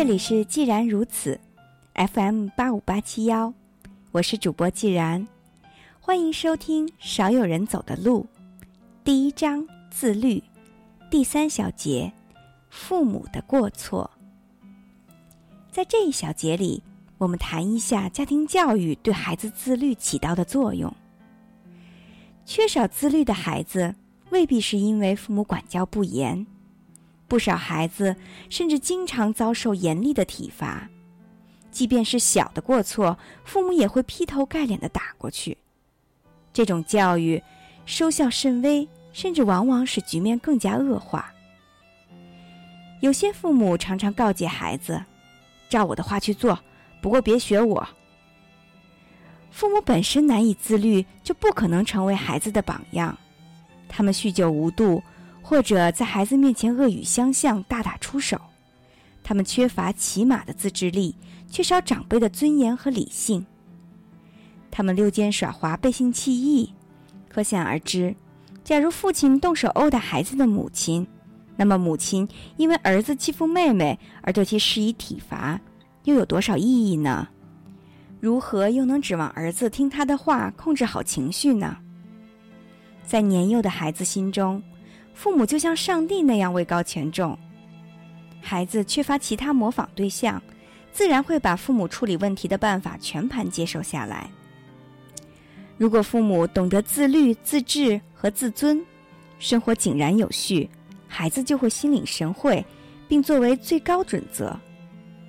这里是既然如此，FM 八五八七幺，我是主播既然，欢迎收听《少有人走的路》第一章自律第三小节父母的过错。在这一小节里，我们谈一下家庭教育对孩子自律起到的作用。缺少自律的孩子，未必是因为父母管教不严。不少孩子甚至经常遭受严厉的体罚，即便是小的过错，父母也会劈头盖脸的打过去。这种教育收效甚微，甚至往往使局面更加恶化。有些父母常常告诫孩子：“照我的话去做，不过别学我。”父母本身难以自律，就不可能成为孩子的榜样。他们酗酒无度。或者在孩子面前恶语相向、大打出手，他们缺乏起码的自制力，缺少长辈的尊严和理性。他们溜肩耍滑、背信弃义，可想而知。假如父亲动手殴打孩子的母亲，那么母亲因为儿子欺负妹妹而对其施以体罚，又有多少意义呢？如何又能指望儿子听他的话，控制好情绪呢？在年幼的孩子心中。父母就像上帝那样位高权重，孩子缺乏其他模仿对象，自然会把父母处理问题的办法全盘接受下来。如果父母懂得自律、自治和自尊，生活井然有序，孩子就会心领神会，并作为最高准则。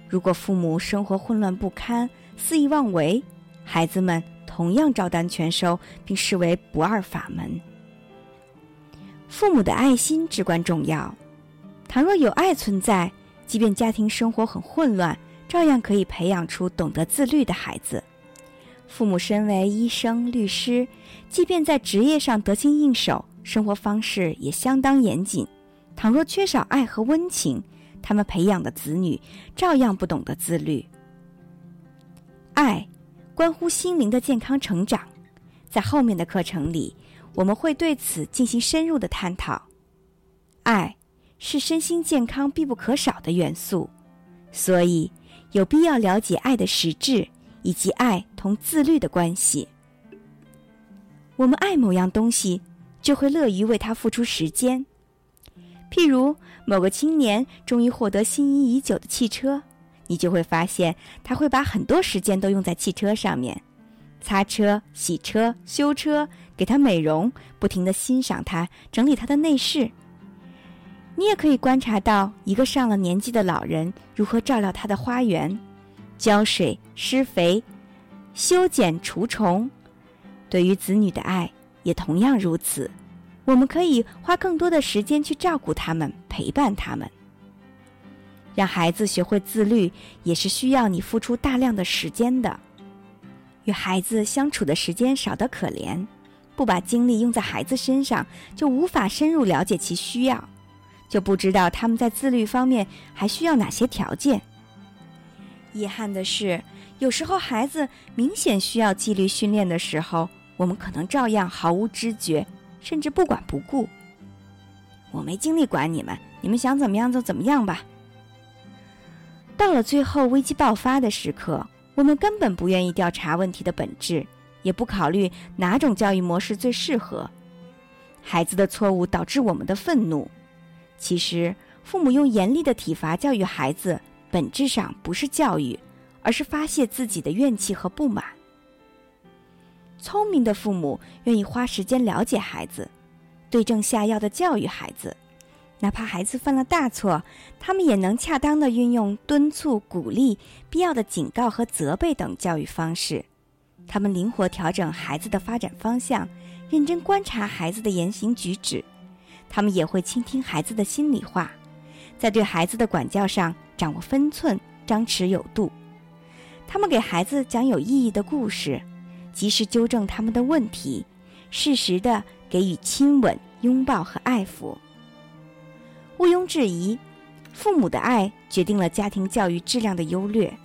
如果父母生活混乱不堪、肆意妄为，孩子们同样照单全收，并视为不二法门。父母的爱心至关重要。倘若有爱存在，即便家庭生活很混乱，照样可以培养出懂得自律的孩子。父母身为医生、律师，即便在职业上得心应手，生活方式也相当严谨。倘若缺少爱和温情，他们培养的子女照样不懂得自律。爱，关乎心灵的健康成长。在后面的课程里。我们会对此进行深入的探讨。爱是身心健康必不可少的元素，所以有必要了解爱的实质以及爱同自律的关系。我们爱某样东西，就会乐于为它付出时间。譬如某个青年终于获得心仪已久的汽车，你就会发现他会把很多时间都用在汽车上面。擦车、洗车、修车，给它美容，不停的欣赏它，整理它的内饰。你也可以观察到一个上了年纪的老人如何照料他的花园，浇水、施肥、修剪除虫。对于子女的爱也同样如此，我们可以花更多的时间去照顾他们，陪伴他们。让孩子学会自律，也是需要你付出大量的时间的。与孩子相处的时间少得可怜，不把精力用在孩子身上，就无法深入了解其需要，就不知道他们在自律方面还需要哪些条件。遗憾的是，有时候孩子明显需要纪律训练的时候，我们可能照样毫无知觉，甚至不管不顾。我没精力管你们，你们想怎么样就怎么样吧。到了最后危机爆发的时刻。我们根本不愿意调查问题的本质，也不考虑哪种教育模式最适合。孩子的错误导致我们的愤怒。其实，父母用严厉的体罚教育孩子，本质上不是教育，而是发泄自己的怨气和不满。聪明的父母愿意花时间了解孩子，对症下药的教育孩子。哪怕孩子犯了大错，他们也能恰当的运用敦促、鼓励、必要的警告和责备等教育方式。他们灵活调整孩子的发展方向，认真观察孩子的言行举止。他们也会倾听孩子的心里话，在对孩子的管教上掌握分寸，张弛有度。他们给孩子讲有意义的故事，及时纠正他们的问题，适时的给予亲吻、拥抱和爱抚。毋庸置疑，父母的爱决定了家庭教育质量的优劣。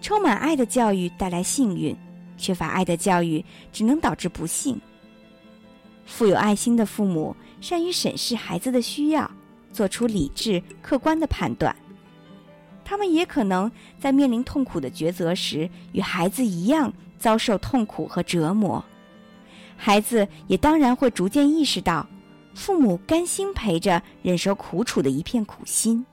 充满爱的教育带来幸运，缺乏爱的教育只能导致不幸。富有爱心的父母善于审视孩子的需要，做出理智客观的判断。他们也可能在面临痛苦的抉择时，与孩子一样遭受痛苦和折磨。孩子也当然会逐渐意识到，父母甘心陪着忍受苦楚的一片苦心。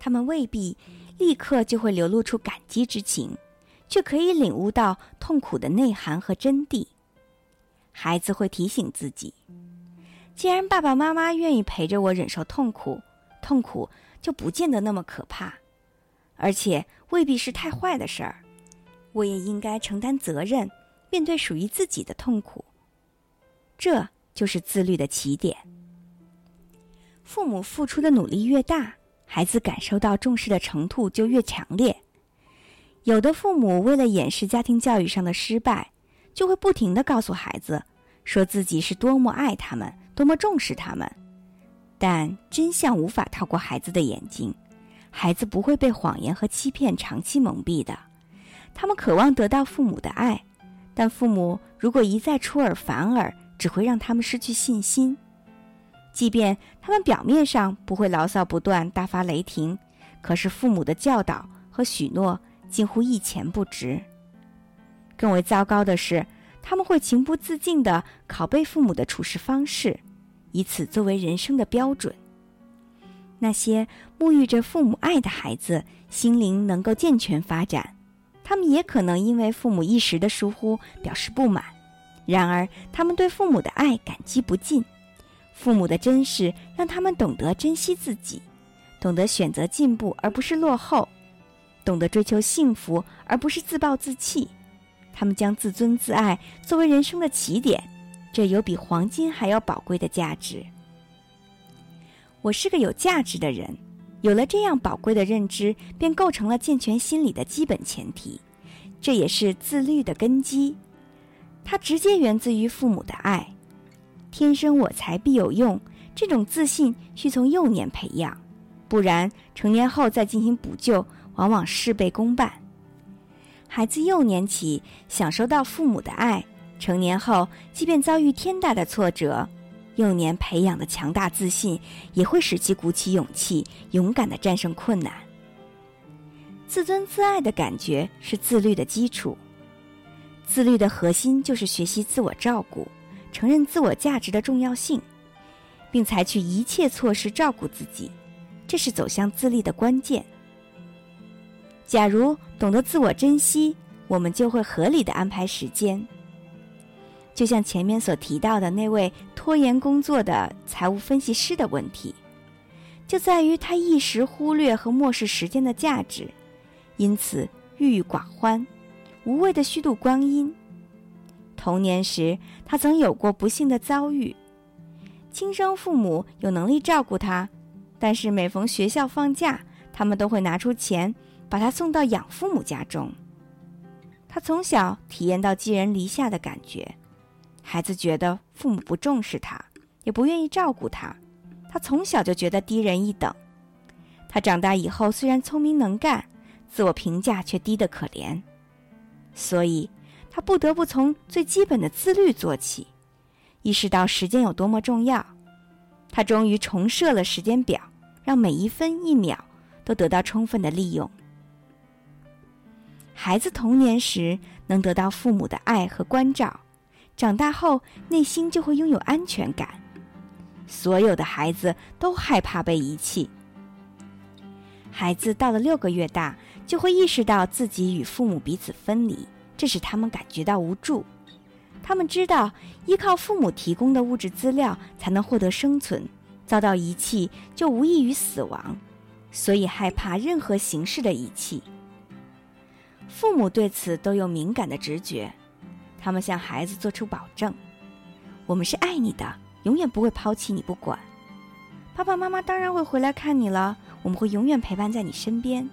他们未必立刻就会流露出感激之情，却可以领悟到痛苦的内涵和真谛。孩子会提醒自己：既然爸爸妈妈愿意陪着我忍受痛苦，痛苦就不见得那么可怕。而且未必是太坏的事儿，我也应该承担责任，面对属于自己的痛苦。这就是自律的起点。父母付出的努力越大，孩子感受到重视的程度就越强烈。有的父母为了掩饰家庭教育上的失败，就会不停的告诉孩子，说自己是多么爱他们，多么重视他们。但真相无法逃过孩子的眼睛。孩子不会被谎言和欺骗长期蒙蔽的，他们渴望得到父母的爱，但父母如果一再出尔反尔，只会让他们失去信心。即便他们表面上不会牢骚不断、大发雷霆，可是父母的教导和许诺近乎一钱不值。更为糟糕的是，他们会情不自禁地拷贝父母的处事方式，以此作为人生的标准。那些沐浴着父母爱的孩子，心灵能够健全发展。他们也可能因为父母一时的疏忽表示不满，然而他们对父母的爱感激不尽。父母的珍视让他们懂得珍惜自己，懂得选择进步而不是落后，懂得追求幸福而不是自暴自弃。他们将自尊自爱作为人生的起点，这有比黄金还要宝贵的价值。我是个有价值的人，有了这样宝贵的认知，便构成了健全心理的基本前提，这也是自律的根基。它直接源自于父母的爱。天生我材必有用，这种自信需从幼年培养，不然成年后再进行补救，往往事倍功半。孩子幼年起享受到父母的爱，成年后即便遭遇天大的挫折。幼年培养的强大自信，也会使其鼓起勇气，勇敢的战胜困难。自尊自爱的感觉是自律的基础。自律的核心就是学习自我照顾，承认自我价值的重要性，并采取一切措施照顾自己，这是走向自立的关键。假如懂得自我珍惜，我们就会合理的安排时间。就像前面所提到的那位拖延工作的财务分析师的问题，就在于他一时忽略和漠视时间的价值，因此郁郁寡欢，无谓的虚度光阴。童年时，他曾有过不幸的遭遇，亲生父母有能力照顾他，但是每逢学校放假，他们都会拿出钱把他送到养父母家中。他从小体验到寄人篱下的感觉。孩子觉得父母不重视他，也不愿意照顾他，他从小就觉得低人一等。他长大以后虽然聪明能干，自我评价却低得可怜，所以他不得不从最基本的自律做起，意识到时间有多么重要。他终于重设了时间表，让每一分一秒都得到充分的利用。孩子童年时能得到父母的爱和关照。长大后，内心就会拥有安全感。所有的孩子都害怕被遗弃。孩子到了六个月大，就会意识到自己与父母彼此分离，这使他们感觉到无助。他们知道，依靠父母提供的物质资料才能获得生存，遭到遗弃就无异于死亡，所以害怕任何形式的遗弃。父母对此都有敏感的直觉。他们向孩子做出保证：“我们是爱你的，永远不会抛弃你不管。爸爸妈妈当然会回来看你了，我们会永远陪伴在你身边。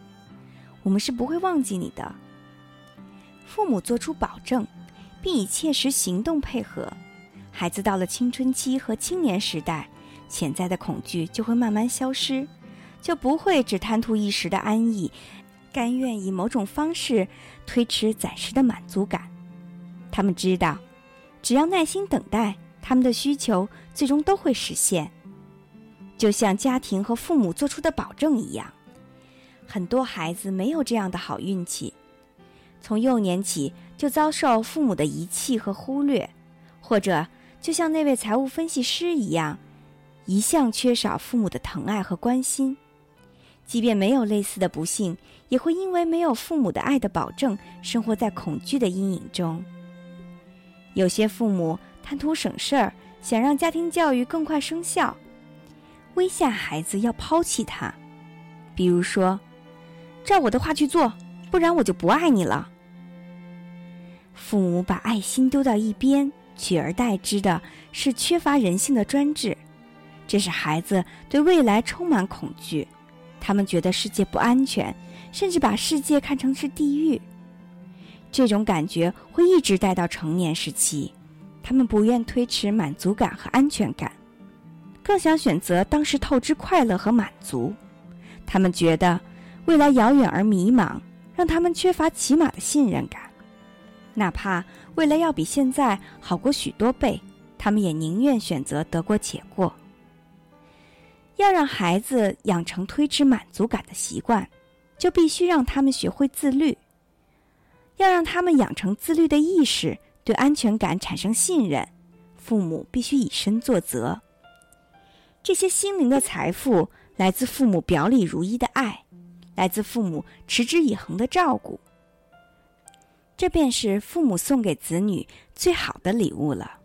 我们是不会忘记你的。”父母做出保证，并以切实行动配合，孩子到了青春期和青年时代，潜在的恐惧就会慢慢消失，就不会只贪图一时的安逸，甘愿以某种方式推迟暂时的满足感。他们知道，只要耐心等待，他们的需求最终都会实现。就像家庭和父母做出的保证一样，很多孩子没有这样的好运气，从幼年起就遭受父母的遗弃和忽略，或者就像那位财务分析师一样，一向缺少父母的疼爱和关心。即便没有类似的不幸，也会因为没有父母的爱的保证，生活在恐惧的阴影中。有些父母贪图省事儿，想让家庭教育更快生效，威吓孩子要抛弃他，比如说：“照我的话去做，不然我就不爱你了。”父母把爱心丢到一边，取而代之的是缺乏人性的专制，这使孩子对未来充满恐惧。他们觉得世界不安全，甚至把世界看成是地狱。这种感觉会一直带到成年时期。他们不愿推迟满足感和安全感，更想选择当时透支快乐和满足。他们觉得未来遥远而迷茫，让他们缺乏起码的信任感。哪怕未来要比现在好过许多倍，他们也宁愿选择得过且过。要让孩子养成推迟满足感的习惯，就必须让他们学会自律。要让他们养成自律的意识，对安全感产生信任，父母必须以身作则。这些心灵的财富来自父母表里如一的爱，来自父母持之以恒的照顾。这便是父母送给子女最好的礼物了。